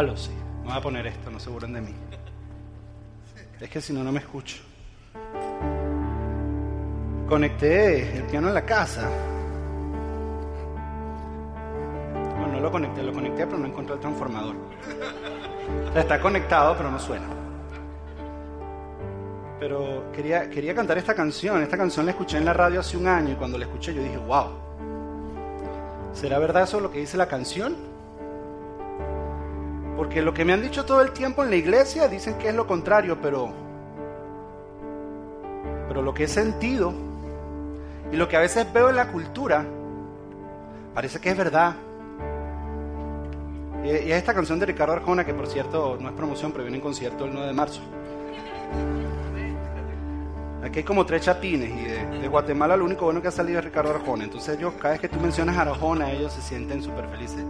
Aló, sí. Me voy a poner esto, no se burlen de mí. Es que si no, no me escucho. Conecté el piano en la casa. Bueno, no lo conecté, lo conecté, pero no encontré el transformador. O sea, está conectado, pero no suena. Pero quería, quería cantar esta canción. Esta canción la escuché en la radio hace un año y cuando la escuché yo dije, wow. ¿Será verdad eso lo que dice la canción? Porque lo que me han dicho todo el tiempo en la iglesia dicen que es lo contrario, pero pero lo que he sentido y lo que a veces veo en la cultura parece que es verdad. Y es esta canción de Ricardo Arjona, que por cierto no es promoción, pero viene en concierto el 9 de marzo. Aquí hay como tres chapines y de, Guatemala lo único bueno que ha salido es Ricardo Arjona. Entonces ellos, cada vez que tú mencionas a Arjona, ellos se sienten súper felices.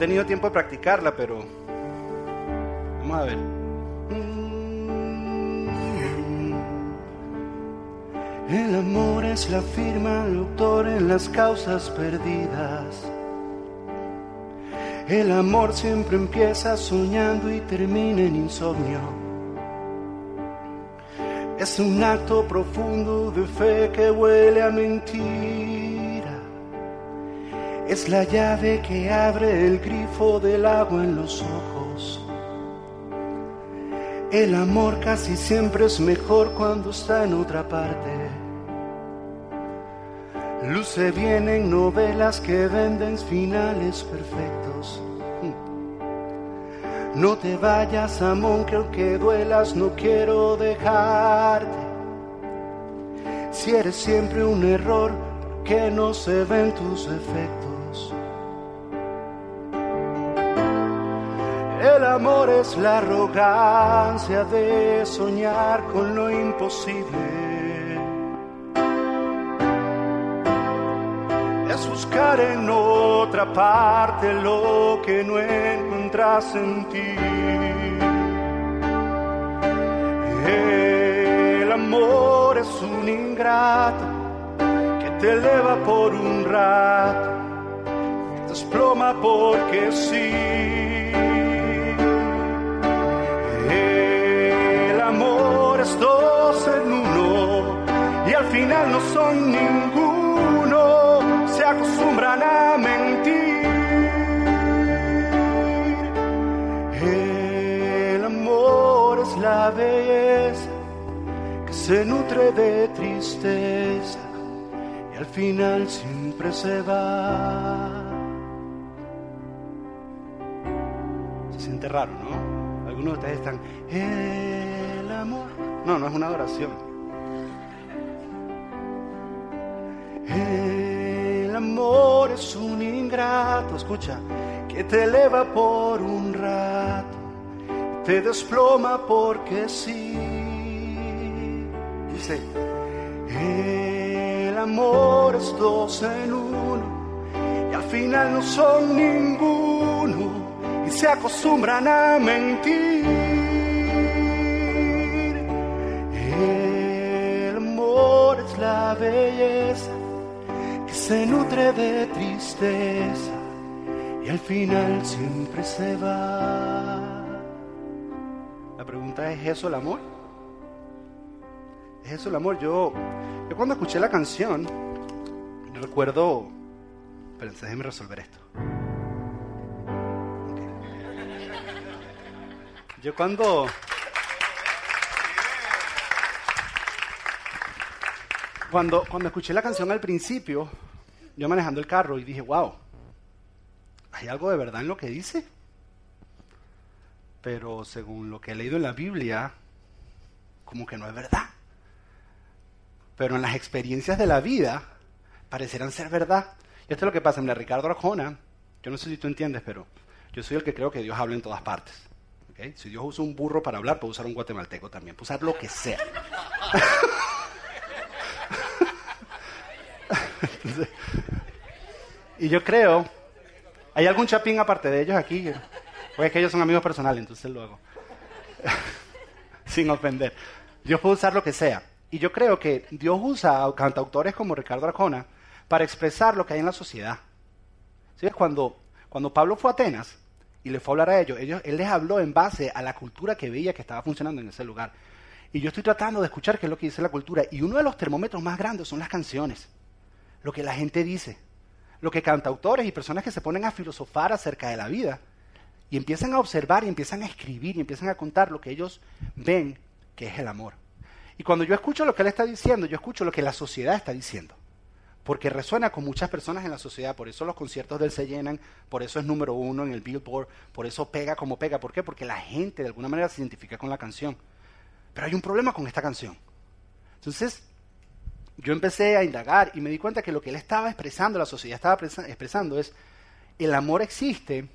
Tenido tiempo de practicarla, pero vamos a ver. El amor es la firma del autor en las causas perdidas. El amor siempre empieza soñando y termina en insomnio. Es un acto profundo de fe que huele a mentira. Es la llave que abre el grifo del agua en los ojos. El amor casi siempre es mejor cuando está en otra parte. Luce bien en novelas que venden finales perfectos. No te vayas, amor, que aunque duelas, no quiero dejarte. Si eres siempre un error, que no se ven tus efectos? Amor es la arrogancia de soñar con lo imposible. Es buscar en otra parte lo que no encuentras en ti. El amor es un ingrato que te eleva por un rato, te desploma porque sí. Se nutre de tristeza y al final siempre se va. Se siente raro, ¿no? Algunos de ustedes están, el amor. No, no es una adoración. El amor es un ingrato, escucha, que te eleva por un rato, te desploma porque sí. Dice, el amor es dos en uno y al final no son ninguno y se acostumbran a mentir. El amor es la belleza que se nutre de tristeza y al final siempre se va. La pregunta es, ¿es eso el amor? ¿Es eso el amor? Yo, yo cuando escuché la canción, recuerdo... Espérense, déjenme resolver esto. Yo cuando... Cuando, cuando escuché la canción al principio, yo manejando el carro y dije, wow, ¿hay algo de verdad en lo que dice? Pero según lo que he leído en la Biblia, como que no es verdad. Pero en las experiencias de la vida, parecerán ser verdad. Y esto es lo que pasa. Mira, Ricardo Arjona, yo no sé si tú entiendes, pero yo soy el que creo que Dios habla en todas partes. ¿okay? Si Dios usa un burro para hablar, puede usar un guatemalteco también, puede usar lo que sea. Y yo creo, ¿hay algún chapín aparte de ellos aquí? Pues es que ellos son amigos personales, entonces lo hago. Sin ofender. Dios puede usar lo que sea. Y yo creo que Dios usa a cantautores como Ricardo Arjona para expresar lo que hay en la sociedad. ¿Sí? Cuando, cuando Pablo fue a Atenas, y le fue a hablar a ellos, ellos él les habló en base a la cultura que veía que estaba funcionando en ese lugar. Y yo estoy tratando de escuchar qué es lo que dice la cultura. Y uno de los termómetros más grandes son las canciones. Lo que la gente dice. Lo que cantautores y personas que se ponen a filosofar acerca de la vida y empiezan a observar y empiezan a escribir y empiezan a contar lo que ellos ven que es el amor. Y cuando yo escucho lo que él está diciendo, yo escucho lo que la sociedad está diciendo. Porque resuena con muchas personas en la sociedad, por eso los conciertos de él se llenan, por eso es número uno en el Billboard, por eso pega como pega. ¿Por qué? Porque la gente de alguna manera se identifica con la canción. Pero hay un problema con esta canción. Entonces, yo empecé a indagar y me di cuenta que lo que él estaba expresando, la sociedad estaba expresando es, el amor existe,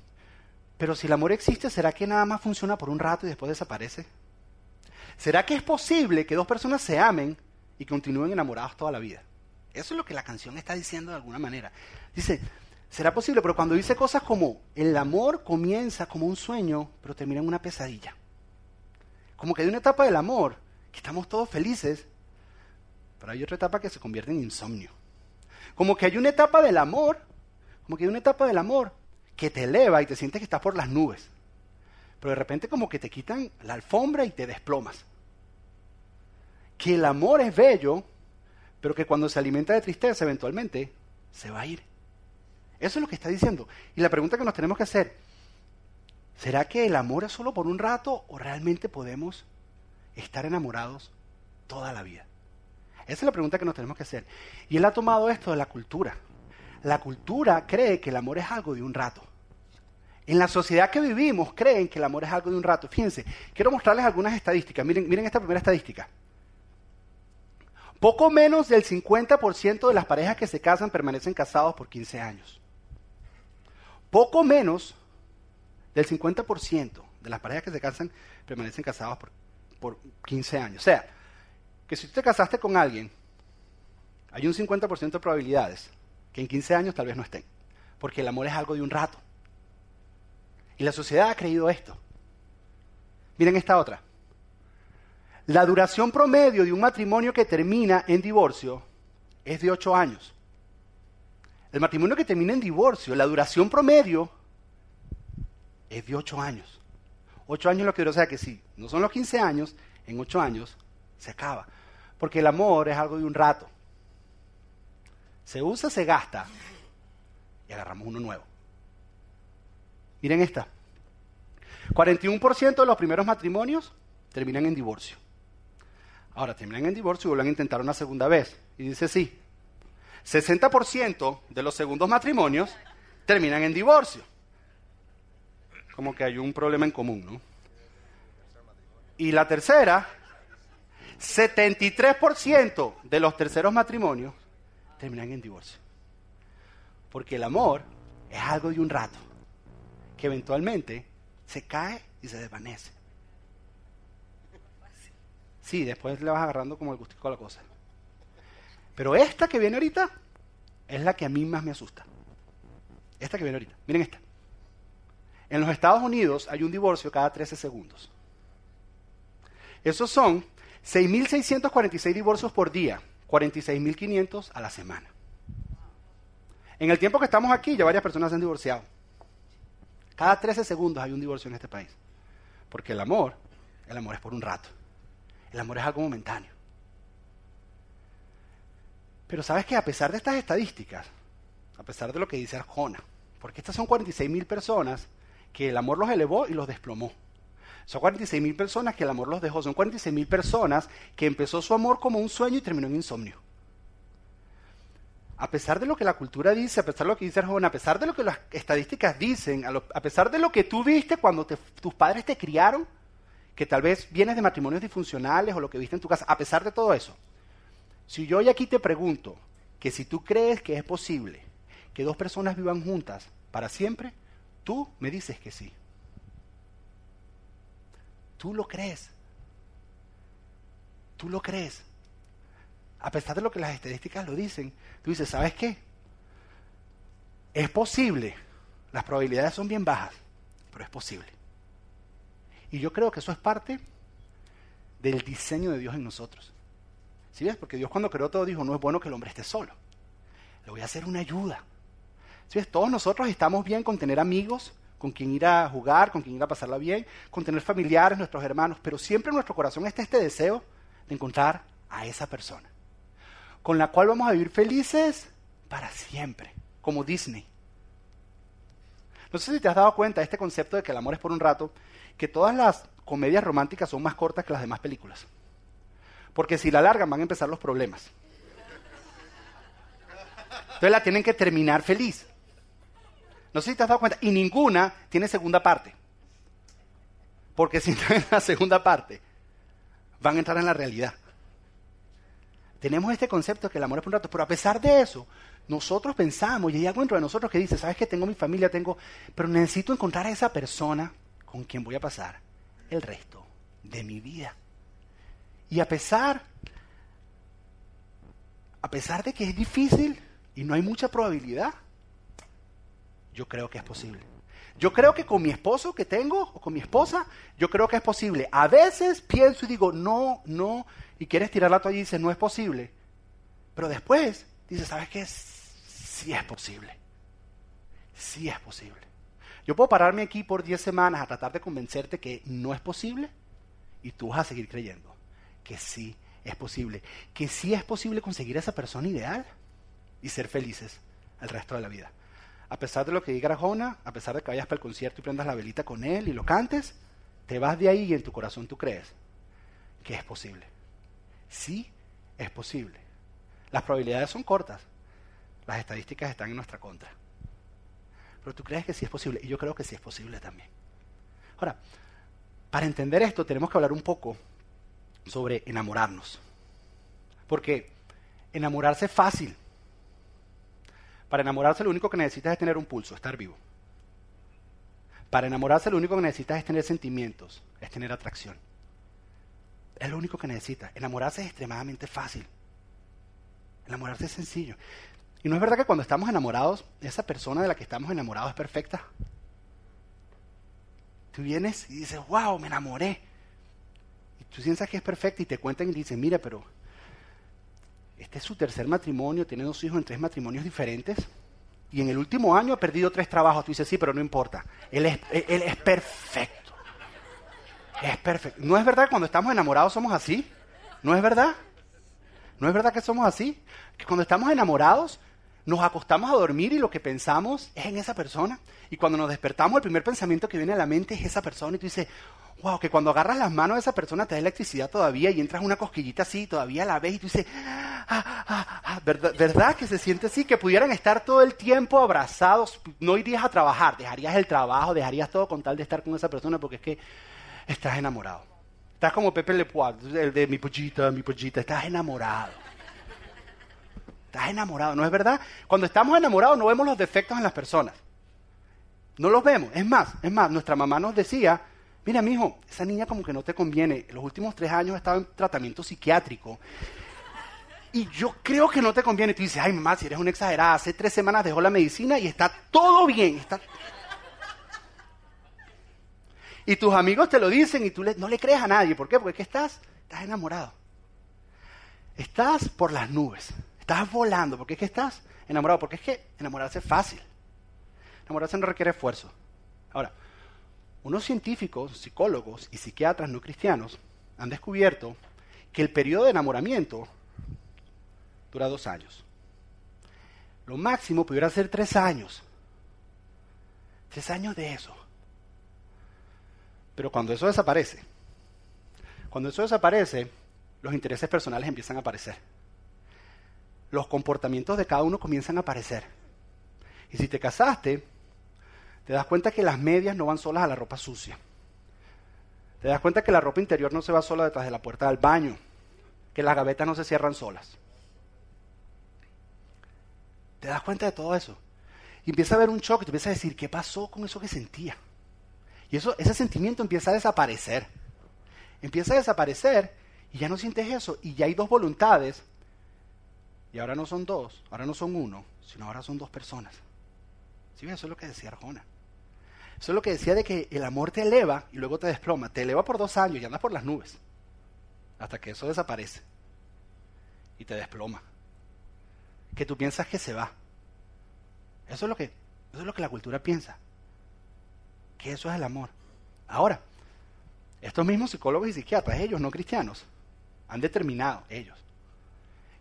pero si el amor existe, ¿será que nada más funciona por un rato y después desaparece? ¿Será que es posible que dos personas se amen y continúen enamorados toda la vida? Eso es lo que la canción está diciendo de alguna manera. Dice, será posible, pero cuando dice cosas como el amor comienza como un sueño, pero termina en una pesadilla. Como que hay una etapa del amor, que estamos todos felices, pero hay otra etapa que se convierte en insomnio. Como que hay una etapa del amor, como que hay una etapa del amor que te eleva y te sientes que estás por las nubes. Pero de repente como que te quitan la alfombra y te desplomas. Que el amor es bello, pero que cuando se alimenta de tristeza eventualmente se va a ir. Eso es lo que está diciendo. Y la pregunta que nos tenemos que hacer, ¿será que el amor es solo por un rato o realmente podemos estar enamorados toda la vida? Esa es la pregunta que nos tenemos que hacer. Y él ha tomado esto de la cultura. La cultura cree que el amor es algo de un rato. En la sociedad que vivimos creen que el amor es algo de un rato. Fíjense, quiero mostrarles algunas estadísticas. Miren, esta primera estadística. Poco menos del 50% de las parejas que se casan permanecen casados por 15 años. Poco menos del 50% de las parejas que se casan permanecen casados por, por 15 años. O sea, que si tú te casaste con alguien, hay un 50% de probabilidades que en 15 años tal vez no estén. Porque el amor es algo de un rato. Y la sociedad ha creído esto. Miren esta otra. La duración promedio de un matrimonio que termina en divorcio es de 8 años. El matrimonio que termina en divorcio, la duración promedio es de 8 años. 8 años lo que quiero decir que si no son los 15 años, en 8 años se acaba. Porque el amor es algo de un rato. Se usa, se gasta y agarramos uno nuevo. Miren esta. 41% de los primeros matrimonios terminan en divorcio. Ahora terminan en divorcio y vuelven a intentar una segunda vez. Y dice sí. 60% de los segundos matrimonios terminan en divorcio. Como que hay un problema en común, ¿no? Y la tercera, 73% de los terceros matrimonios terminan en divorcio. Porque el amor es algo de un rato, que eventualmente se cae y se desvanece. Sí, después le vas agarrando como el gustico a la cosa. Pero esta que viene ahorita es la que a mí más me asusta. Esta que viene ahorita. Miren esta. En los Estados Unidos hay un divorcio cada 13 segundos. Esos son 6.646 divorcios por día, 46.500 a la semana. En el tiempo que estamos aquí, ya varias personas se han divorciado. Cada 13 segundos hay un divorcio en este país. Porque el amor, el amor es por un rato. El amor es algo momentáneo. Pero sabes que a pesar de estas estadísticas, a pesar de lo que dice Arjona, porque estas son 46.000 personas que el amor los elevó y los desplomó. Son 46 mil personas que el amor los dejó. Son 46 mil personas que empezó su amor como un sueño y terminó en insomnio. A pesar de lo que la cultura dice, a pesar de lo que dice el joven, a pesar de lo que las estadísticas dicen, a, pesar de lo que tú viste cuando tus padres te criaron, que tal vez vienes de matrimonios disfuncionales o lo que viste en tu casa, a pesar de todo eso, si yo hoy aquí te pregunto que si tú crees que es posible que dos personas vivan juntas para siempre, tú me dices que sí. Tú lo crees. Tú lo crees. A pesar de lo que las estadísticas lo dicen, tú dices, ¿sabes qué? Es posible. Las probabilidades son bien bajas, pero es posible. Y yo creo que eso es parte del diseño de Dios en nosotros. ¿Sí ves? Porque Dios cuando creó todo dijo, no es bueno que el hombre esté solo. Le voy a hacer una ayuda. ¿Sí ves? Todos nosotros estamos bien con tener amigos, con quien ir a jugar, con quien ir a pasarla bien, con tener familiares, nuestros hermanos, pero siempre en nuestro corazón está este deseo de encontrar a esa persona, con la cual vamos a vivir felices para siempre, como Disney. No sé si te has dado cuenta de este concepto de que el amor es por un rato, que todas las comedias románticas son más cortas que las demás películas. Porque si la largan van a empezar los problemas. Entonces la tienen que terminar feliz. No sé si te has dado cuenta. Y ninguna tiene segunda parte. Porque si entran en la segunda parte, van a entrar en la realidad. Tenemos este concepto de que el amor es por un rato, pero a pesar de eso, nosotros pensamos, y hay algo dentro de nosotros que dice, sabes que tengo mi familia, tengo, pero necesito encontrar a esa persona con quien voy a pasar el resto de mi vida. Y a pesar, a pesar de que es difícil y no hay mucha probabilidad, yo creo que es posible. Yo creo que con mi esposo que tengo o con mi esposa, yo creo que es posible. A veces pienso y digo, no, no, y quieres tirar la toalla y dices, no es posible. Pero después dices, ¿sabes qué? Sí es posible. Sí es posible. Yo puedo pararme aquí por 10 semanas a tratar de convencerte que no es posible y tú vas a seguir creyendo que sí es posible. Que sí es posible conseguir a esa persona ideal y ser felices el resto de la vida. A pesar de lo que diga Arjona, a pesar de que vayas para el concierto y prendas la velita con él y lo cantes, te vas de ahí y en tu corazón tú crees que es posible. Sí es posible. Las probabilidades son cortas. Las estadísticas están en nuestra contra. Pero tú crees que sí es posible y yo creo que sí es posible también. Ahora, para entender esto tenemos que hablar un poco sobre enamorarnos. Porque enamorarse es fácil. Para enamorarse lo único que necesitas es tener un pulso, estar vivo. Para enamorarse lo único que necesitas es tener sentimientos, es tener atracción. Es lo único que necesitas. Enamorarse es extremadamente fácil. Enamorarse es sencillo. Y no es verdad que cuando estamos enamorados, esa persona de la que estamos enamorados es perfecta. Tú vienes y dices, wow, me enamoré. Y tú piensas que es perfecta y te cuentan y dicen, mira, pero este es su tercer matrimonio, tiene dos hijos en tres matrimonios diferentes. Y en el último año ha perdido tres trabajos. Tú dices, sí, pero no importa. Él es, él es perfecto. Es perfecto. ¿No es verdad que cuando estamos enamorados somos así? ¿No es verdad? ¿No es verdad que somos así? Que cuando estamos enamorados nos acostamos a dormir y lo que pensamos es en esa persona. Y cuando nos despertamos, el primer pensamiento que viene a la mente es esa persona. Y tú dices, wow, que cuando agarras las manos de esa persona te da electricidad todavía y entras una cosquillita así, todavía la ves y tú dices, ah, ah, ah, ¿verdad, ¿verdad que se siente así? Que pudieran estar todo el tiempo abrazados, no irías a trabajar, dejarías el trabajo, dejarías todo con tal de estar con esa persona porque es que estás enamorado. Estás como Pepe Le el de mi pollita, mi pollita, estás enamorado. Estás enamorado, ¿no es verdad? Cuando estamos enamorados no vemos los defectos en las personas. No los vemos. Es más, es más, nuestra mamá nos decía, mira, mijo, esa niña como que no te conviene. Los últimos tres años ha estado en tratamiento psiquiátrico. Y yo creo que no te conviene. Y tú dices, ay, mamá, si eres una exagerada, hace tres semanas dejó la medicina y está todo bien. Está... Y tus amigos te lo dicen y tú no le crees a nadie. ¿Por qué? Porque es que estás, estás enamorado. Estás por las nubes. Estás volando. ¿Por qué es que estás enamorado? Porque es que enamorarse es fácil. Enamorarse no requiere esfuerzo. Ahora, unos científicos, psicólogos y psiquiatras no cristianos han descubierto que el periodo de enamoramiento dura dos años. Lo máximo pudiera ser tres años. Tres años de eso. Pero cuando eso desaparece, cuando eso desaparece, los intereses personales empiezan a aparecer. Los comportamientos de cada uno comienzan a aparecer. Y si te casaste, te das cuenta que las medias no van solas a la ropa sucia. Te das cuenta que la ropa interior no se va sola detrás de la puerta del baño, que las gavetas no se cierran solas. Te das cuenta de todo eso. Y empieza a haber un choque, te empieza a decir, ¿qué pasó con eso que sentía? Y eso, ese sentimiento empieza a desaparecer. Empieza a desaparecer y ya no sientes eso. Y ya hay dos voluntades. Y ahora no son dos, ahora no son uno, sino ahora son dos personas. ¿Sí? Eso es lo que decía Arjona. Eso es lo que decía de que el amor te eleva y luego te desploma. Te eleva por dos años y andas por las nubes. Hasta que eso desaparece. Y te desploma. Que tú piensas que se va. Eso es lo que, eso es lo que la cultura piensa. Que eso es el amor. Ahora, estos mismos psicólogos y psiquiatras, ellos no cristianos, han determinado, ellos,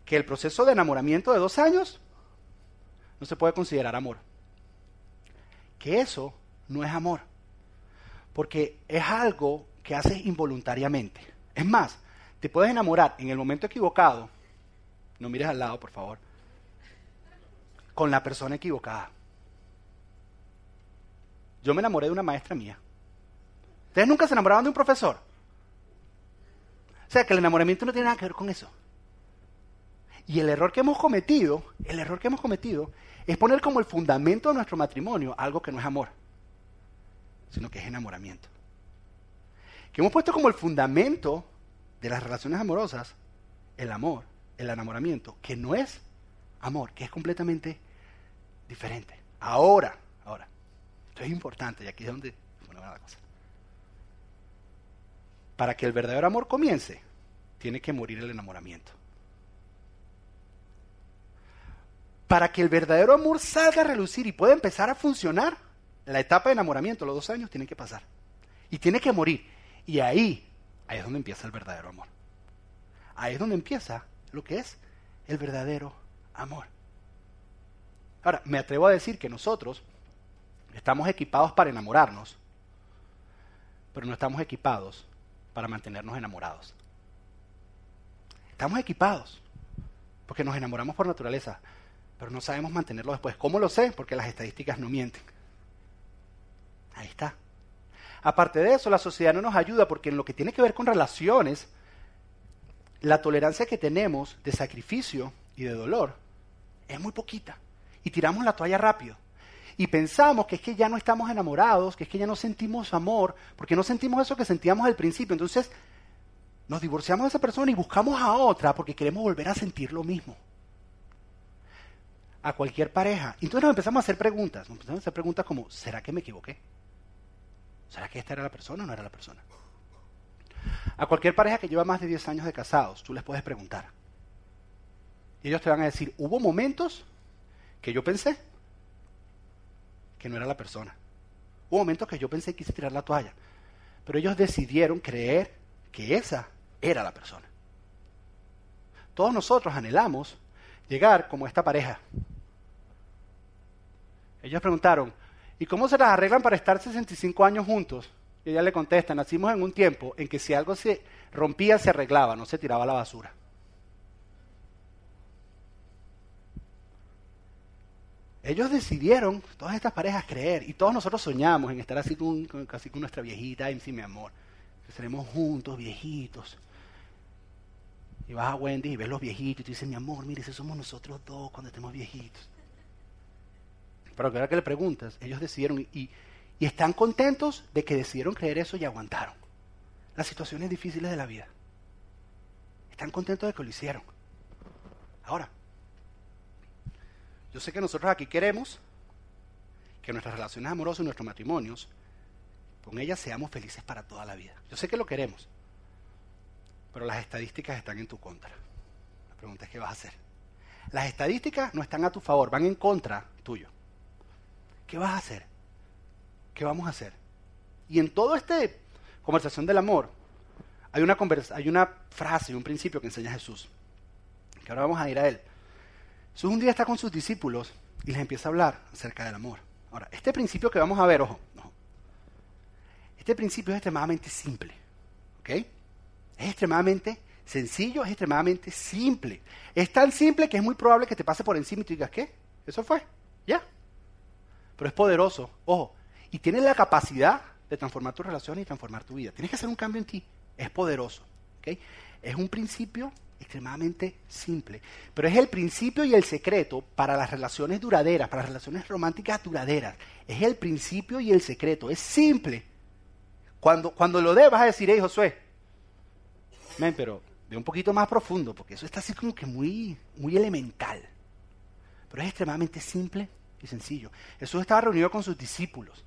que el proceso de enamoramiento de dos años no se puede considerar amor. Que eso no es amor. Porque es algo que haces involuntariamente. Es más, te puedes enamorar en el momento equivocado. No mires al lado, por favor. Con la persona equivocada. Yo me enamoré de una maestra mía. ¿Ustedes nunca se enamoraban de un profesor? O sea, que el enamoramiento no tiene nada que ver con eso. Y el error que hemos cometido, el error que hemos cometido es poner como el fundamento de nuestro matrimonio algo que no es amor, sino que es enamoramiento. Que hemos puesto como el fundamento de las relaciones amorosas el amor, el enamoramiento, que no es amor, que es completamente diferente. Ahora, ahora, esto es importante y aquí es donde cosa. Para que el verdadero amor comience, tiene que morir el enamoramiento. Para que el verdadero amor salga a relucir y pueda empezar a funcionar, la etapa de enamoramiento, los dos años, tienen que pasar. Y tiene que morir. Y ahí, ahí es donde empieza el verdadero amor. Ahí es donde empieza lo que es el verdadero amor. Ahora, me atrevo a decir que nosotros estamos equipados para enamorarnos, pero no estamos equipados para mantenernos enamorados. Estamos equipados, porque nos enamoramos por naturaleza, pero no sabemos mantenerlo después. ¿Cómo lo sé? Porque las estadísticas no mienten. Ahí está. Aparte de eso, la sociedad no nos ayuda porque en lo que tiene que ver con relaciones, la tolerancia que tenemos de sacrificio y de dolor es muy poquita. Y tiramos la toalla rápido. Y pensamos que es que ya no estamos enamorados, que es que ya no sentimos amor, porque no sentimos eso que sentíamos al principio. Entonces nos divorciamos de esa persona y buscamos a otra porque queremos volver a sentir lo mismo. A cualquier pareja. Entonces nos empezamos a hacer preguntas. Nos empezamos a hacer preguntas como, ¿será que me equivoqué? ¿Será que esta era la persona o no era la persona? A cualquier pareja que lleva más de 10 años de casados, tú les puedes preguntar. Y ellos te van a decir, hubo momentos que yo pensé no era la persona. Hubo momentos que yo pensé que quise tirar la toalla. Pero ellos decidieron creer que esa era la persona. Todos nosotros anhelamos llegar como esta pareja. Ellos preguntaron, ¿y cómo se las arreglan para estar 65 años juntos? Ella le contesta, nacimos en un tiempo en que si algo se rompía, se arreglaba, no se tiraba a la basura. Ellos decidieron, todas estas parejas, creer, y todos nosotros soñamos en estar así con, casi con nuestra viejita, sí, mi amor, seremos juntos, viejitos. Y vas a Wendy y ves los viejitos y tú dices, mi amor, mire, si somos nosotros dos cuando estemos viejitos. Pero ahora que le preguntas, ellos decidieron y, y están contentos de que decidieron creer eso y aguantaron las situaciones difíciles de la vida. Están contentos de que lo hicieron. Ahora, yo sé que nosotros aquí queremos que nuestras relaciones amorosas y nuestros matrimonios, con ellas seamos felices para toda la vida. Yo sé que lo queremos, pero las estadísticas están en tu contra. La pregunta es qué vas a hacer. Las estadísticas no están a tu favor, van en contra tuyo. ¿Qué vas a hacer? ¿Qué vamos a hacer? Y en toda esta conversación del amor, hay una, hay una frase, un principio que enseña Jesús, que ahora vamos a ir a él. Jesús un día está con sus discípulos y les empieza a hablar acerca del amor. Ahora, este principio que vamos a ver, ojo, este principio es extremadamente simple, ¿ok? Es extremadamente sencillo, es extremadamente simple. Es tan simple que es muy probable que te pase por encima y tú digas, ¿qué? Eso fue, ya. Pero es poderoso, ojo, y tiene la capacidad de transformar tu relación y transformar tu vida. Tienes que hacer un cambio en ti. Es poderoso. ¿okay? Es un principio extremadamente simple. Pero es el principio y el secreto para las relaciones duraderas, para las relaciones románticas duraderas. Es el principio y el secreto. Es simple. Cuando, cuando lo dé vas a decir, hey Josué, pero de un poquito más profundo, porque eso está así como que muy, muy elemental. Pero es extremadamente simple y sencillo. Jesús estaba reunido con sus discípulos.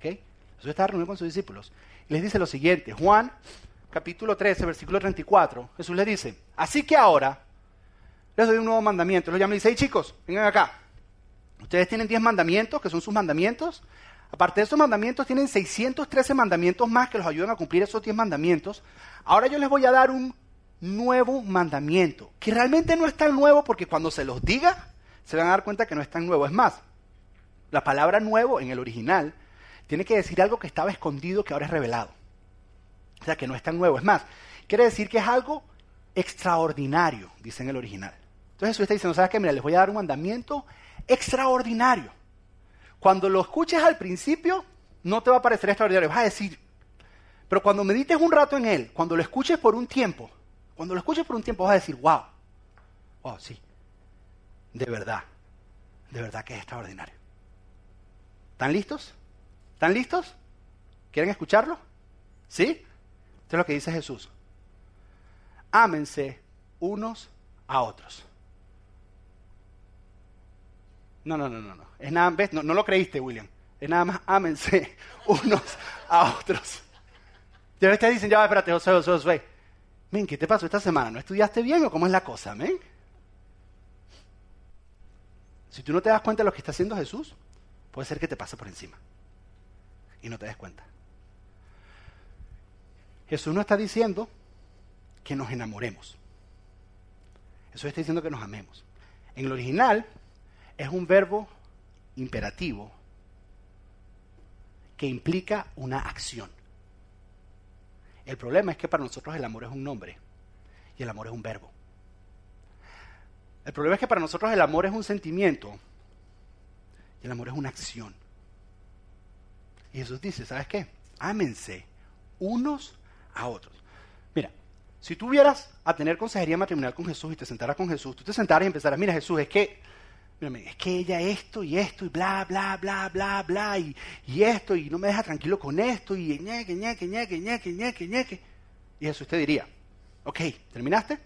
Jesús estaba reunido con sus discípulos. Y les dice lo siguiente, Juan capítulo 13, versículo 34, Jesús le dice, así que ahora les doy un nuevo mandamiento. Los llama y dice, hey chicos, vengan acá. Ustedes tienen 10 mandamientos, que son sus mandamientos. Aparte de esos mandamientos, tienen 613 mandamientos más que los ayudan a cumplir esos 10 mandamientos. Ahora yo les voy a dar un nuevo mandamiento, que realmente no es tan nuevo porque cuando se los diga, se van a dar cuenta que no es tan nuevo. Es más, la palabra nuevo en el original tiene que decir algo que estaba escondido que ahora es revelado. O sea, que no es tan nuevo. Es más, quiere decir que es algo extraordinario, dice en el original. Entonces Jesús está diciendo, ¿sabes qué? Mira, les voy a dar un mandamiento extraordinario. Cuando lo escuches al principio, no te va a parecer extraordinario. Vas a decir, pero cuando medites un rato en él, cuando lo escuches por un tiempo, cuando lo escuches por un tiempo vas a decir, wow, wow, sí, de verdad, de verdad que es extraordinario. ¿Están listos? ¿Están listos? ¿Quieren escucharlo? ¿Sí? Esto es lo que dice Jesús. Ámense unos a otros. No, no, no, no, no. Es nada. No, lo creíste, William. Es nada más ámense unos a otros. Ya ves, te dicen, ya, espérate, José, José, José. Men, ¿qué te pasó esta semana? ¿No estudiaste bien o cómo es la cosa, men? Si tú no te das cuenta de lo que está haciendo Jesús, puede ser que te pase por encima y no te des cuenta. Jesús no está diciendo que nos enamoremos. Jesús está diciendo que nos amemos. En el original es un verbo imperativo que implica una acción. El problema es que para nosotros el amor es un nombre y el amor es un verbo. El problema es que para nosotros el amor es un sentimiento y el amor es una acción. Y Jesús dice, ¿sabes qué? Ámense unos a otros. Mira, si tú vieras a tener consejería matrimonial con Jesús y te sentaras con Jesús, tú te sentaras y empezaras, mira Jesús, es que, mírame, es que ella esto y esto y bla, bla, bla, bla, bla, y, y esto, y no me deja tranquilo con esto, y ñeque, ñeque, ñeque, ñeque, ñeque, ñeque. Y Jesús te diría, ok, ¿terminaste?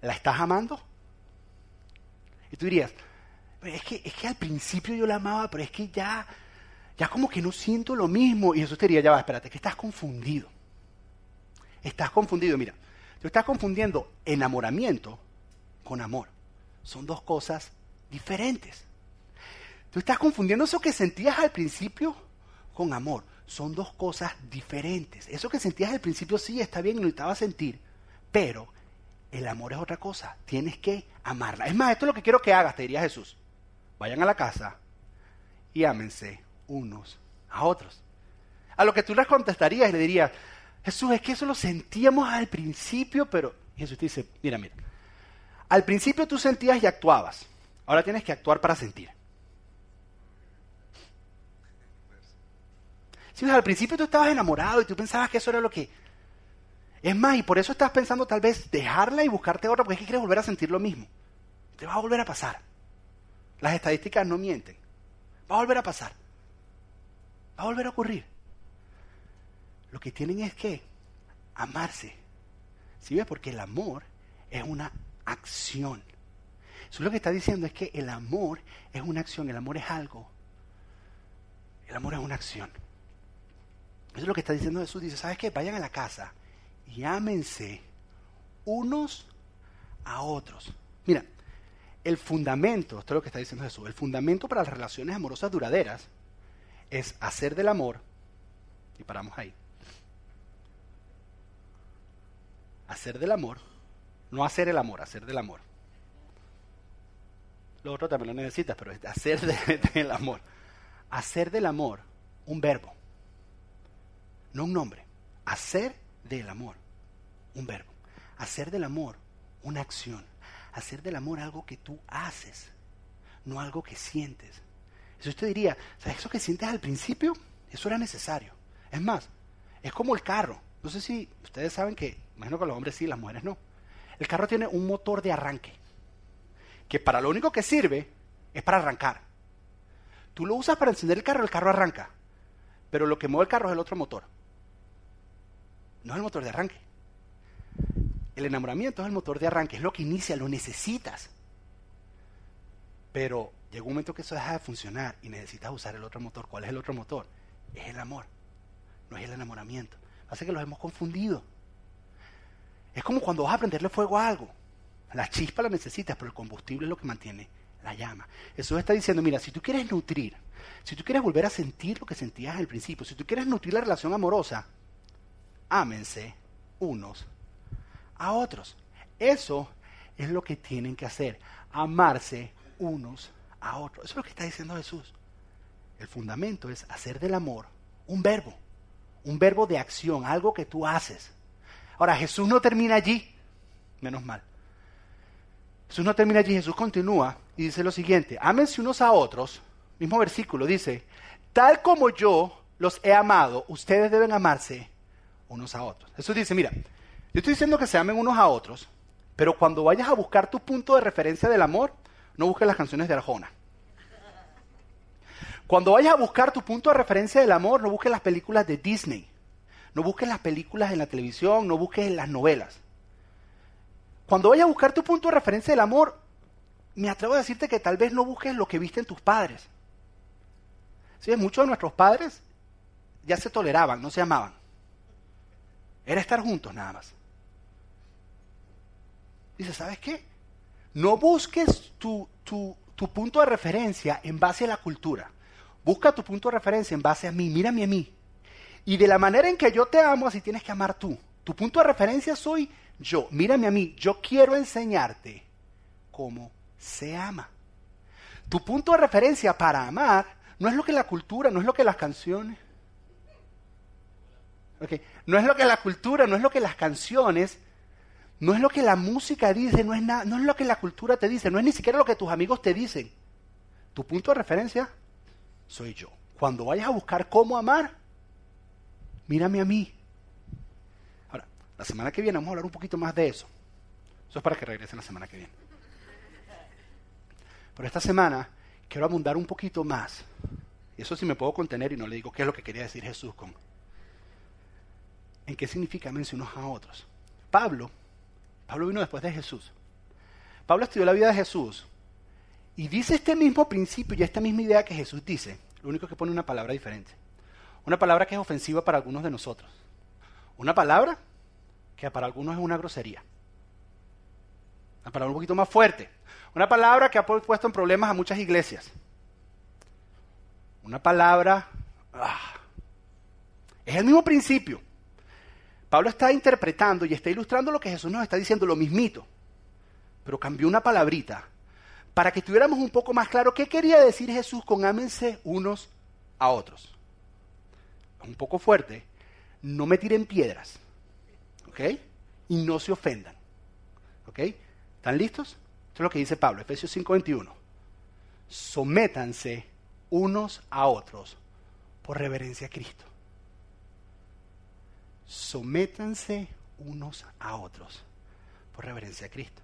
¿La estás amando? Y tú dirías, es que, es que al principio yo la amaba, pero es que ya, ya como que no siento lo mismo. Y Jesús te diría, ya va, espérate, que estás confundido. Estás confundido, mira, tú estás confundiendo enamoramiento con amor. Son dos cosas diferentes. Tú estás confundiendo eso que sentías al principio con amor. Son dos cosas diferentes. Eso que sentías al principio sí está bien y lo necesitabas sentir, pero el amor es otra cosa. Tienes que amarla. Es más, esto es lo que quiero que hagas, te diría Jesús. Vayan a la casa y ámense unos a otros. A lo que tú les contestarías y le dirías, Jesús, es que eso lo sentíamos al principio, pero Jesús te dice, mira, mira, al principio tú sentías y actuabas, ahora tienes que actuar para sentir. Si al principio tú estabas enamorado y tú pensabas que eso era lo que... Es más, y por eso estás pensando tal vez dejarla y buscarte otra, porque es que quieres volver a sentir lo mismo. Te va a volver a pasar. Las estadísticas no mienten. Va a volver a pasar. Va a volver a ocurrir. Lo que tienen es que amarse. ¿Sí ves? Porque el amor es una acción. Eso lo que está diciendo es que el amor es una acción, el amor es algo. El amor es una acción. Eso es lo que está diciendo Jesús. Dice, ¿sabes qué? Vayan a la casa y ámense unos a otros. Mira, el fundamento, esto es lo que está diciendo Jesús, el fundamento para las relaciones amorosas duraderas es hacer del amor, y paramos ahí, hacer del amor, no hacer el amor, hacer del amor. Lo otro también lo necesitas, pero es hacer del amor. Hacer del amor un verbo, no un nombre. Hacer del amor un verbo. Hacer del amor una acción. Hacer del amor algo que tú haces, no algo que sientes. Eso usted diría, ¿sabes eso que sientes al principio? Eso era necesario. Es más, es como el carro. No sé si ustedes saben que, imagino que los hombres sí, las mujeres no. El carro tiene un motor de arranque, que para lo único que sirve es para arrancar. Tú lo usas para encender el carro, el carro arranca. Pero lo que mueve el carro es el otro motor. No es el motor de arranque. El enamoramiento es el motor de arranque, es lo que inicia, lo necesitas. Pero llega un momento que eso deja de funcionar y necesitas usar el otro motor. ¿Cuál es el otro motor? Es el amor, no es el enamoramiento. Hace que los hemos confundido. Es como cuando vas a prenderle fuego a algo. La chispa la necesitas, pero el combustible es lo que mantiene la llama. Jesús está diciendo, mira, si tú quieres nutrir, si tú quieres volver a sentir lo que sentías al principio, si tú quieres nutrir la relación amorosa, ámense unos a otros. Eso es lo que tienen que hacer, amarse unos a otros. Eso es lo que está diciendo Jesús. El fundamento es hacer del amor un verbo, un verbo de acción, algo que tú haces. Ahora, Jesús no termina allí, menos mal. Jesús no termina allí, Jesús continúa y dice lo siguiente, ámense unos a otros, mismo versículo, dice, tal como yo los he amado, ustedes deben amarse unos a otros. Jesús dice, mira, yo estoy diciendo que se amen unos a otros, pero cuando vayas a buscar tu punto de referencia del amor, no busques las canciones de Arjona. Cuando vayas a buscar tu punto de referencia del amor, no busques las películas de Disney. No busques las películas en la televisión, no busques las novelas. Cuando vayas a buscar tu punto de referencia del amor, me atrevo a decirte que tal vez no busques lo que viste en tus padres. ¿Sí? Muchos de nuestros padres ya se toleraban, no se amaban. Era estar juntos nada más. Dice, ¿sabes qué? No busques tu, tu, tu punto de referencia en base a la cultura. Busca tu punto de referencia en base a mí, mírame a mí. Y de la manera en que yo te amo, así tienes que amar tú. Tu punto de referencia soy yo, mírame a mí, yo quiero enseñarte cómo se ama. Tu punto de referencia para amar no es lo que la cultura, no es lo que las canciones. Okay. No es lo que la cultura, no es lo que las canciones, no es lo que la música dice, no es, no es lo que la cultura te dice, no es ni siquiera lo que tus amigos te dicen. Tu punto de referencia soy yo. Cuando vayas a buscar cómo amar, mírame a mí. Ahora, la semana que viene vamos a hablar un poquito más de eso. Eso es para que regresen la semana que viene. Pero esta semana quiero abundar un poquito más. Y eso sí me puedo contener y no le digo qué es lo que quería decir Jesús con... ¿En qué significa unos a otros? Pablo, Pablo vino después de Jesús. Pablo estudió la vida de Jesús y dice este mismo principio y esta misma idea que Jesús dice, lo único que pone una palabra diferente. Una palabra que es ofensiva para algunos de nosotros. Una palabra que para algunos es una grosería. Una palabra un poquito más fuerte. Una palabra que ha puesto en problemas a muchas iglesias. Una palabra... Ah, es el mismo principio. Pablo está interpretando y está ilustrando lo que Jesús nos está diciendo, lo mismito. Pero cambió una palabrita para que tuviéramos un poco más claro qué quería decir Jesús con ámense unos a otros. Un poco fuerte, no me tiren piedras, ¿ok? Y no se ofendan, ¿ok? ¿Están listos? Esto es lo que dice Pablo, Efesios 5:21. Sométanse unos a otros por reverencia a Cristo. Sométanse unos a otros por reverencia a Cristo.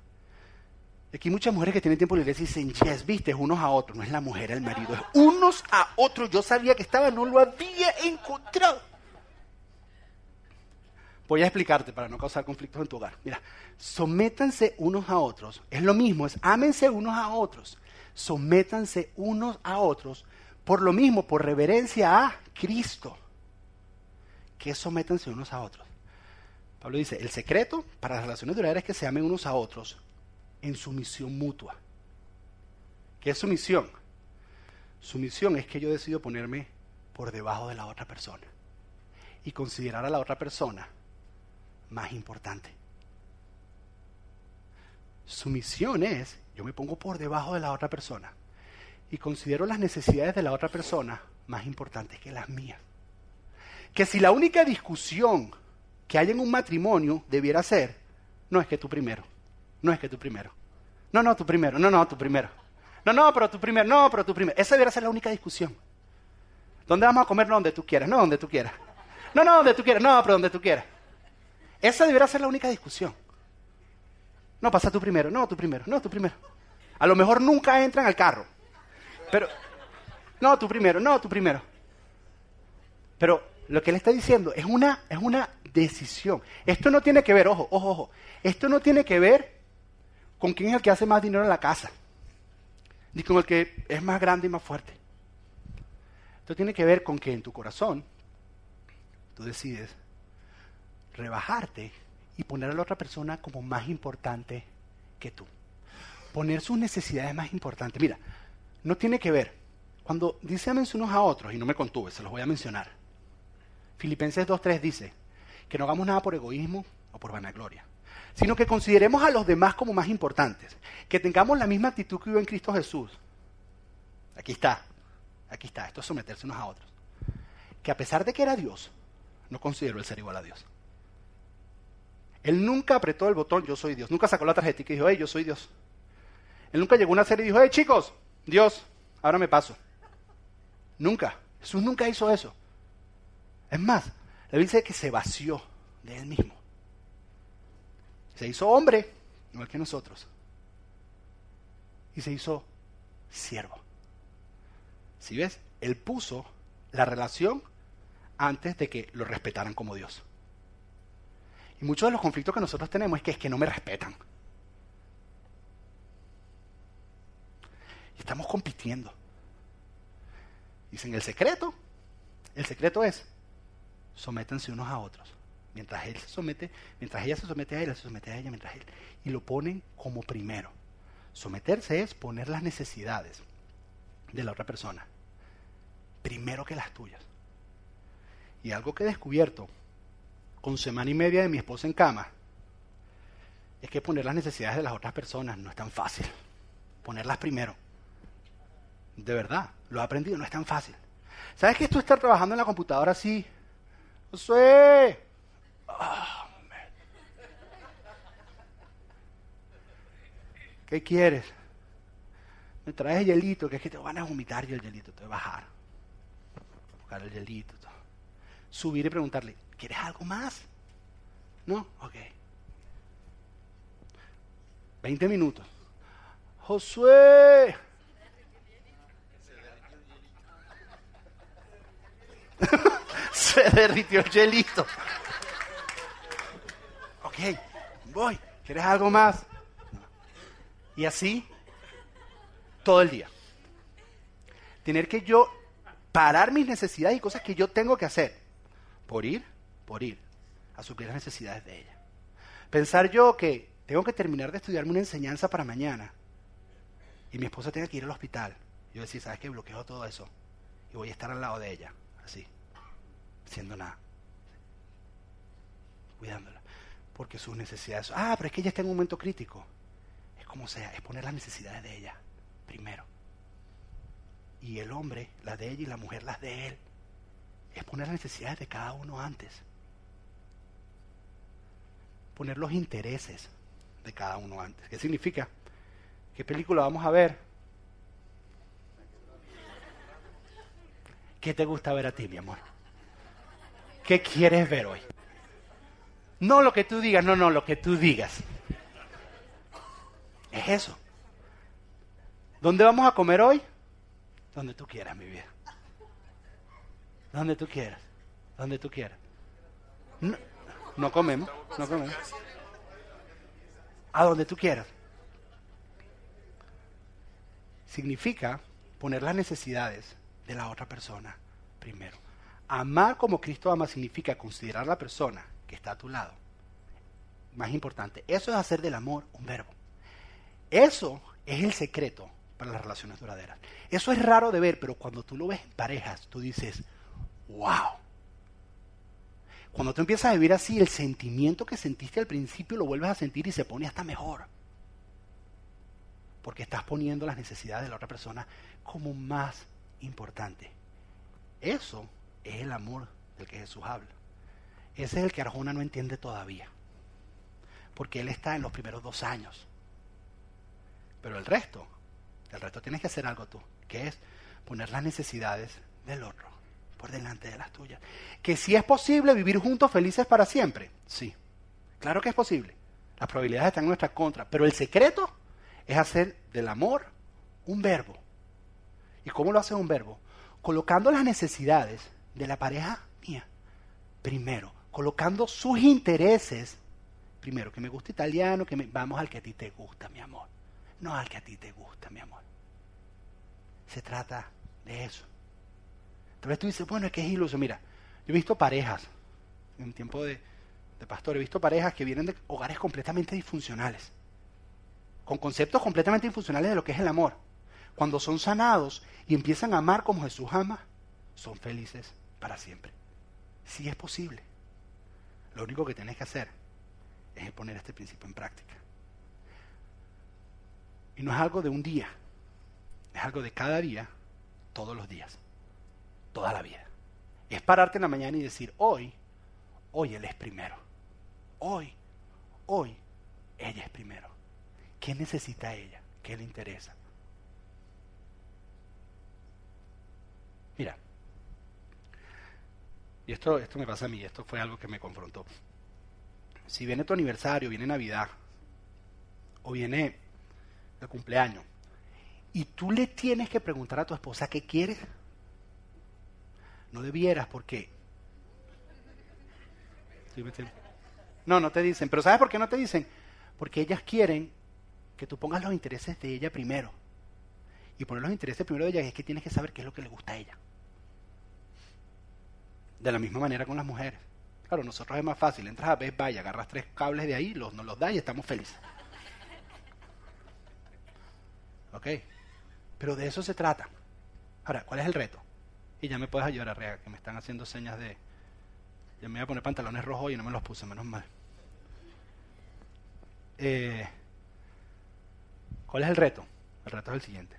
Aquí muchas mujeres que tienen tiempo en la iglesia y dicen, yes, viste, es unos a otros, no es la mujer, el marido, es unos a otros. Yo sabía que estaba, no lo había encontrado. Voy a explicarte para no causar conflictos en tu hogar. Mira, sométanse unos a otros. Es lo mismo, es ámense unos a otros. Sométanse unos a otros por lo mismo, por reverencia a Cristo. Que sométanse unos a otros. Pablo dice, el secreto para las relaciones duraderas es que se amen unos a otros en sumisión mutua. ¿Qué es sumisión? Sumisión es que yo decido ponerme por debajo de la otra persona y considerar a la otra persona más importante. Sumisión es, yo me pongo por debajo de la otra persona y considero las necesidades de la otra persona más importantes que las mías. Que si la única discusión que hay en un matrimonio debiera ser, no es que tú primero, no es que tú primero. No, no, tú primero. No, no, tú primero. No, no, pero tú primero. No, pero tú primero. Esa debería ser la única discusión. ¿Dónde vamos a comer? No, donde tú quieras. No, donde tú quieras. No, no, donde tú quieras. No, pero donde tú quieras. Esa debería ser la única discusión. No, pasa tú primero. No, tú primero. No, tú primero. A lo mejor nunca entran al carro. Pero, no, tú primero. No, tú primero. Pero lo que él está diciendo es una, es una decisión. Esto no tiene que ver, ojo, ojo, ojo. Esto no tiene que ver con quién es el que hace más dinero en la casa, ni con el que es más grande y más fuerte. Esto tiene que ver con que en tu corazón tú decides rebajarte y poner a la otra persona como más importante que tú. Poner sus necesidades más importantes. Mira, no tiene que ver. Cuando dice ámense unos a otros, y no me contuve, se los voy a mencionar. Filipenses 2.3 dice que no hagamos nada por egoísmo o por vanagloria, sino que consideremos a los demás como más importantes, que tengamos la misma actitud que hubo en Cristo Jesús. Aquí está, aquí está, esto es someterse unos a otros. Que a pesar de que era Dios, no consideró el ser igual a Dios. Él nunca apretó el botón yo soy Dios, nunca sacó la tarjeta y dijo, hey, yo soy Dios. Él nunca llegó a una serie y dijo, hey chicos, Dios, ahora me paso. Nunca, Jesús nunca hizo eso. Es más, le dice que se vació de él mismo. Se hizo hombre, igual que nosotros. Y se hizo siervo. Si ves, él puso la relación antes de que lo respetaran como Dios. Y muchos de los conflictos que nosotros tenemos es que es que no me respetan. Y estamos compitiendo. Dicen el secreto. El secreto es sométanse unos a otros. Mientras él se somete, mientras ella se somete a él, se somete a ella, mientras él. Y lo ponen como primero. Someterse es poner las necesidades de la otra persona primero que las tuyas. Y algo que he descubierto con semana y media de mi esposa en cama es que poner las necesidades de las otras personas no es tan fácil. Ponerlas primero. De verdad, lo he aprendido, no es tan fácil. ¿Sabes que tú estás trabajando en la computadora así? Josué. ¿Qué quieres? Me traes el hielito, que es que te van a vomitar y el hielito te va a bajar. Buscar el hielito. Subir y preguntarle, ¿quieres algo más? ¿No? Ok. 20 minutos. Josué. Se derritió el hielito. Voy. ¿Quieres algo más? Y así todo el día. Tener que yo parar mis necesidades y cosas que yo tengo que hacer por ir, por ir a suplir las necesidades de ella. Pensar yo que tengo que terminar de estudiarme una enseñanza para mañana y mi esposa tenga que ir al hospital. Yo decir, ¿sabes qué? Bloqueo todo eso y voy a estar al lado de ella, así, haciendo nada, cuidándola, porque sus necesidades. Ah, pero es que ella está en un momento crítico. Es como sea, es poner las necesidades de ella primero. Y el hombre, las de ella y la mujer, las de él. Es poner las necesidades de cada uno antes poner los intereses de cada uno antes. ¿Qué significa? ¿Qué película vamos a ver? ¿Qué te gusta ver a ti, mi amor? ¿Qué quieres ver hoy? No lo que tú digas, no, no, lo que tú digas. Es eso. ¿Dónde vamos a comer hoy? Donde tú quieras, mi vida. Donde tú quieras. Donde tú quieras. No, no comemos, no comemos. A donde tú quieras. Significa poner las necesidades de la otra persona primero. Amar como Cristo ama significa considerar a la persona que está a tu lado. Más importante, eso es hacer del amor un verbo. Eso es el secreto para las relaciones duraderas. Eso es raro de ver, pero cuando tú lo ves en parejas, tú dices, wow. Cuando tú empiezas a vivir así, el sentimiento que sentiste al principio lo vuelves a sentir y se pone hasta mejor. Porque estás poniendo las necesidades de la otra persona como más importante. Eso es el amor del que Jesús habla. Ese es el que Arjona no entiende todavía. Porque él está en los primeros dos años. Pero el resto, el resto tienes que hacer algo tú, que es poner las necesidades del otro por delante de las tuyas. Que si es posible vivir juntos felices para siempre, sí. Claro que es posible. Las probabilidades están en nuestra contra, pero el secreto es hacer del amor un verbo. ¿Y cómo lo hace un verbo? Colocando las necesidades de la pareja mía primero, colocando sus intereses primero, que me gusta italiano, que me, vamos al que a ti te gusta, mi amor. No al que a ti te gusta, mi amor. Se trata de eso. Tal vez tú dices, bueno, es que es iluso. Mira, yo he visto parejas, en tiempo de, pastor, he visto parejas que vienen de hogares completamente disfuncionales. con conceptos completamente infuncionales de lo que es el amor. Cuando son sanados y empiezan a amar como Jesús ama, son felices para siempre. Sí es posible. Lo único que tienes que hacer es poner este principio en práctica. Y no es algo de un día, es algo de cada día, todos los días, toda la vida. Es pararte en la mañana y decir, hoy, hoy Él es primero. Hoy, hoy, ella es primero. ¿Qué necesita ella? ¿Qué le interesa? Mira, y esto, esto me pasa a mí, esto fue algo que me confrontó. Si viene tu aniversario, viene Navidad, o viene el cumpleaños, y tú le tienes que preguntar a tu esposa qué quieres, no debieras, porque... No, no te dicen. Pero ¿sabes por qué no te dicen? Porque ellas quieren que tú pongas los intereses de ella primero. Y poner los intereses primero de ella es que tienes que saber qué es lo que le gusta a ella. De la misma manera con las mujeres. Claro, nosotros es más fácil. Entras a Best Buy, agarras tres cables de ahí, los, nos los das y estamos felices. ¿Ok? Pero de eso se trata. Ahora, ¿cuál es el reto? Y ya me puedes ayudar, Arrea, que me están haciendo señas de... Ya me voy a poner pantalones rojos y no me los puse, menos mal. Eh, ¿Cuál es el reto? El reto es el siguiente.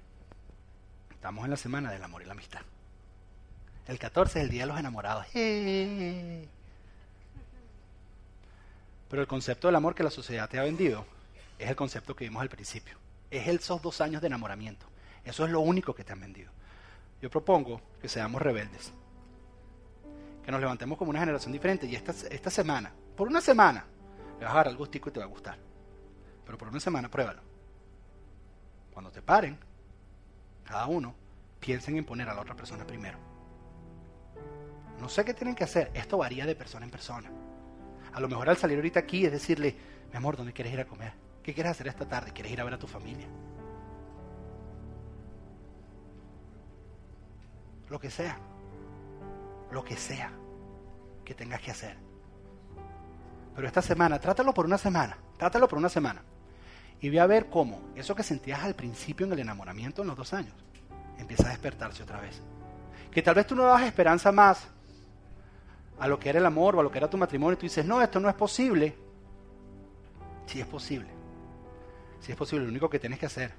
Estamos en la semana del amor y la amistad. El 14 es el Día de los Enamorados. Pero el concepto del amor que la sociedad te ha vendido es el concepto que vimos al principio. Es esos dos años de enamoramiento. Eso es lo único que te han vendido. Yo propongo que seamos rebeldes. Que nos levantemos como una generación diferente. Y esta, esta semana, por una semana, le vas a dar al gustico y te va a gustar. Pero por una semana, pruébalo. Cuando te paren, cada uno, piensen en poner a la otra persona primero. No sé qué tienen que hacer. Esto varía de persona en persona. A lo mejor al salir ahorita aquí es decirle, mi amor, ¿dónde quieres ir a comer? ¿Qué quieres hacer esta tarde? ¿Quieres ir a ver a tu familia? lo que sea, lo que sea que tengas que hacer. Pero esta semana, trátalo por una semana, trátalo por una semana. Y ve a ver cómo eso que sentías al principio en el enamoramiento en los dos años, empieza a despertarse otra vez. Que tal vez tú no das esperanza más a lo que era el amor o a lo que era tu matrimonio y tú dices, no, esto no es posible. Sí es posible. Sí es posible. Lo único que tienes que hacer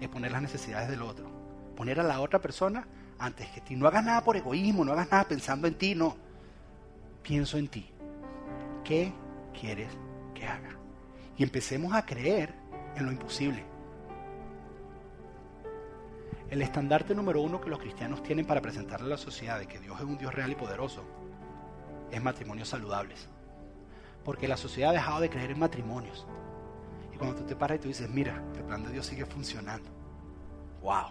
es poner las necesidades del otro poner a la otra persona antes que ti. No hagas nada por egoísmo, no hagas nada pensando en ti, no. Pienso en ti. ¿Qué quieres que haga? Y empecemos a creer en lo imposible. El estandarte número uno que los cristianos tienen para presentarle a la sociedad de que Dios es un Dios real y poderoso es matrimonios saludables. Porque la sociedad ha dejado de creer en matrimonios. Y cuando tú te paras y tú dices, mira, el plan de Dios sigue funcionando. ¡Wow!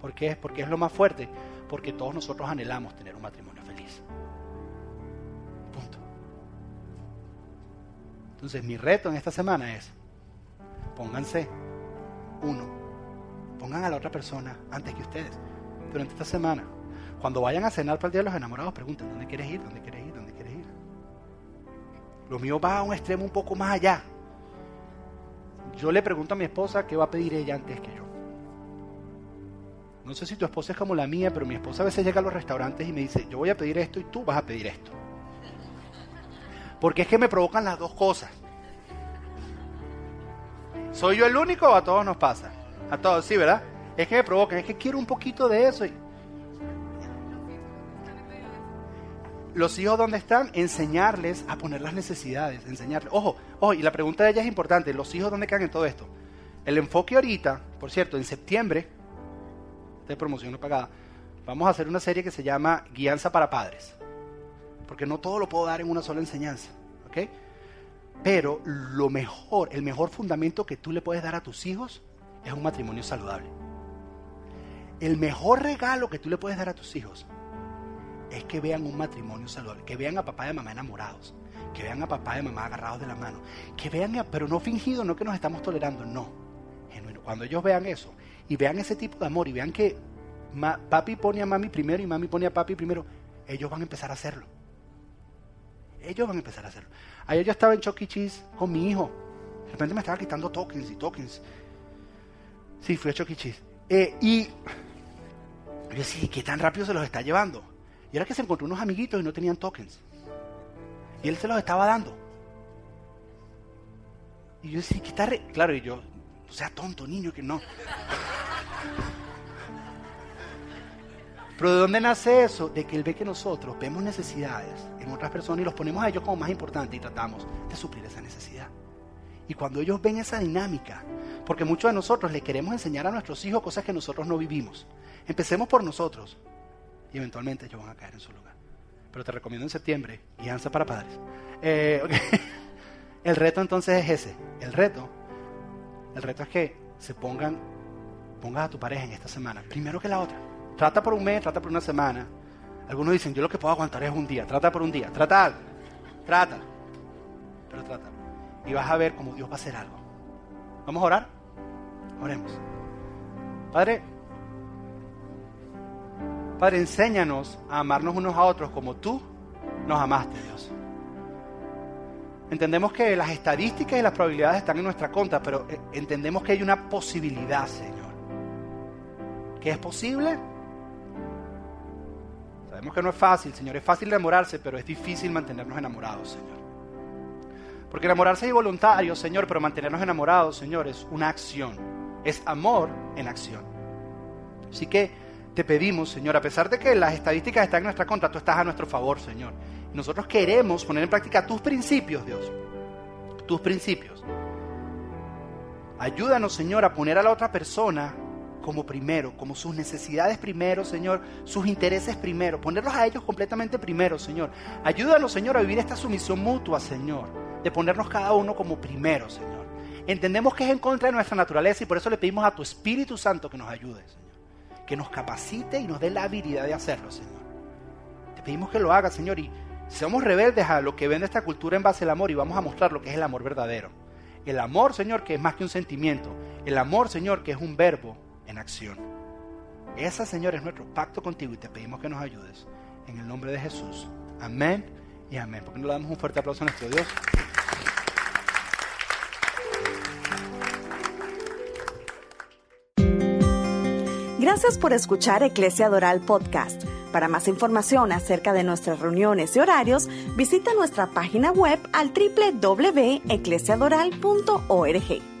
¿Por qué? Porque es lo más fuerte. Porque todos nosotros anhelamos tener un matrimonio feliz. Punto. Entonces mi reto en esta semana es, pónganse uno, pongan a la otra persona antes que ustedes. Durante esta semana, cuando vayan a cenar para el Día de los Enamorados, pregunten, ¿dónde quieres ir? ¿Dónde quieres ir? ¿Dónde quieres ir? Lo mío va a un extremo un poco más allá. Yo le pregunto a mi esposa qué va a pedir ella antes que yo. No sé si tu esposa es como la mía, pero mi esposa a veces llega a los restaurantes y me dice, yo voy a pedir esto y tú vas a pedir esto. Porque es que me provocan las dos cosas. ¿Soy yo el único o a todos nos pasa? A todos, sí, ¿verdad? Es que me provocan, es que quiero un poquito de eso. Los hijos, ¿dónde están? Enseñarles a poner las necesidades, enseñarles. Ojo, ojo, y la pregunta de ella es importante. ¿Los hijos dónde quedan en todo esto? El enfoque ahorita, por cierto, en septiembre, de promoción no pagada, vamos a hacer una serie que se llama Guianza para Padres. Porque no todo lo puedo dar en una sola enseñanza. ¿Ok? Pero lo mejor, el mejor fundamento que tú le puedes dar a tus hijos es un matrimonio saludable. El mejor regalo que tú le puedes dar a tus hijos es que vean un matrimonio saludable, que vean a papá y a mamá enamorados, que vean a papá y a mamá agarrados de la mano, que vean, pero no fingido, no que nos estamos tolerando, no, genuino. Cuando ellos vean eso, y vean ese tipo de amor y vean que papi pone a mami primero y mami pone a papi primero, ellos van a empezar a hacerlo. Ellos van a empezar a hacerlo. Ayer yo estaba en Chucky e. Cheese con mi hijo, De repente me estaba quitando tokens y tokens. Sí, fui a Chuck E. Eh, y yo decía, ¿qué tan rápido se los está llevando? Y era que se encontró unos amiguitos y no tenían tokens. Y él se los estaba dando. Y yo decía, ¿qué Claro, y yo, o sea, tonto, niño, que no. Pero ¿de dónde nace eso? De que él ve que nosotros vemos necesidades en otras personas y los ponemos a ellos como más importantes y tratamos de suplir esa necesidad. Y cuando ellos ven esa dinámica, porque muchos de nosotros le queremos enseñar a nuestros hijos cosas que nosotros no vivimos. Empecemos por nosotros y eventualmente ellos van a caer en su lugar. Pero te recomiendo en septiembre, guianza para padres. Eh, el reto entonces es ese. El reto, el reto es que se pongan, pongas a tu pareja en esta semana, primero que la otra. Trata por un mes, trata por una semana. Algunos dicen, yo lo que puedo aguantar es un día. Trata por un día. Trata, trata. Pero trata. Y vas a ver cómo Dios va a hacer algo. ¿Vamos a orar? Oremos. Padre, Padre, enséñanos a amarnos unos a otros como tú nos amaste, Dios. Entendemos que las estadísticas y las probabilidades están en nuestra contra, pero eh, entendemos que hay una posibilidad, Señor. ¿Que es posible? Sabemos que no es fácil, Señor. Es fácil enamorarse, pero es difícil mantenernos enamorados, Señor. Porque enamorarse es voluntario, Señor, pero mantenernos enamorados, Señor, es una acción es amor en acción. Así que te pedimos, Señor, a pesar de que las estadísticas están en nuestra contra, tú estás a nuestro favor, Señor. nosotros queremos poner en práctica tus principios, Dios. Tus principios. Ayúdanos, Señor, a poner a la otra persona como primero, como sus necesidades primero, Señor, sus intereses primero, ponerlos a ellos completamente primero, Señor. Ayúdanos, Señor, a vivir esta sumisión mutua, Señor, de ponernos cada uno como primero, Señor. Entendemos que es en contra de nuestra naturaleza y por eso le pedimos a tu Espíritu Santo que nos ayude, Señor. Que nos capacite y nos dé la habilidad de hacerlo, Señor. Te pedimos que lo hagas, Señor, y seamos rebeldes a lo que vende esta cultura en base al amor y vamos a mostrar lo que es el amor verdadero. El amor, Señor, que es más que un sentimiento. El amor, Señor, que es un verbo en acción. Esa, Señor, es nuestro pacto contigo y te pedimos que nos ayudes. En el nombre de Jesús. Amén y amén. ¿Por qué no le damos un fuerte aplauso a nuestro Dios? Gracias por escuchar Eclesia Doral Podcast. Para más información acerca de nuestras reuniones y horarios, visita nuestra página web al www.eclesiadoral.org.